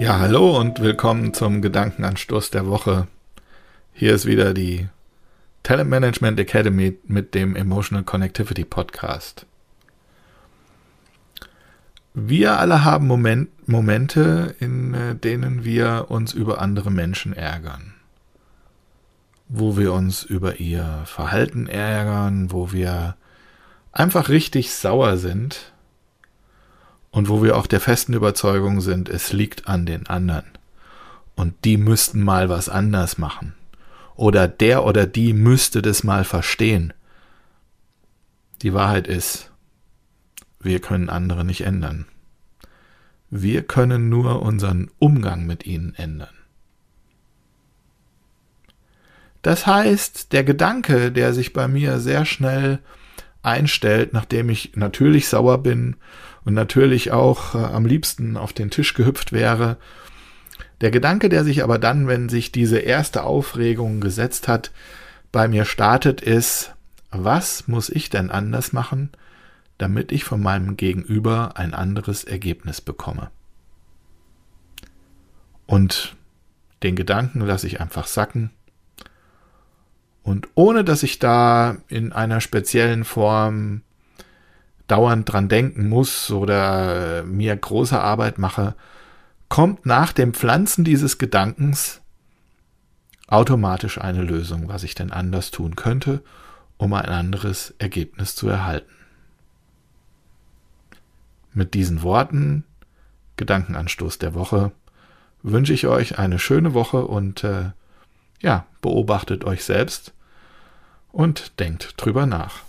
Ja, hallo und willkommen zum Gedankenanstoß der Woche. Hier ist wieder die Talent Management Academy mit dem Emotional Connectivity Podcast. Wir alle haben Moment, Momente, in äh, denen wir uns über andere Menschen ärgern. Wo wir uns über ihr Verhalten ärgern, wo wir einfach richtig sauer sind und wo wir auch der festen Überzeugung sind, es liegt an den anderen. Und die müssten mal was anders machen. Oder der oder die müsste das mal verstehen. Die Wahrheit ist, wir können andere nicht ändern. Wir können nur unseren Umgang mit ihnen ändern. Das heißt, der Gedanke, der sich bei mir sehr schnell einstellt, nachdem ich natürlich sauer bin und natürlich auch äh, am liebsten auf den Tisch gehüpft wäre. Der Gedanke, der sich aber dann, wenn sich diese erste Aufregung gesetzt hat, bei mir startet, ist, was muss ich denn anders machen, damit ich von meinem Gegenüber ein anderes Ergebnis bekomme? Und den Gedanken lasse ich einfach sacken und ohne dass ich da in einer speziellen Form dauernd dran denken muss oder mir große Arbeit mache, kommt nach dem Pflanzen dieses Gedankens automatisch eine Lösung, was ich denn anders tun könnte, um ein anderes Ergebnis zu erhalten. Mit diesen Worten, Gedankenanstoß der Woche, wünsche ich euch eine schöne Woche und äh, ja, beobachtet euch selbst und denkt drüber nach.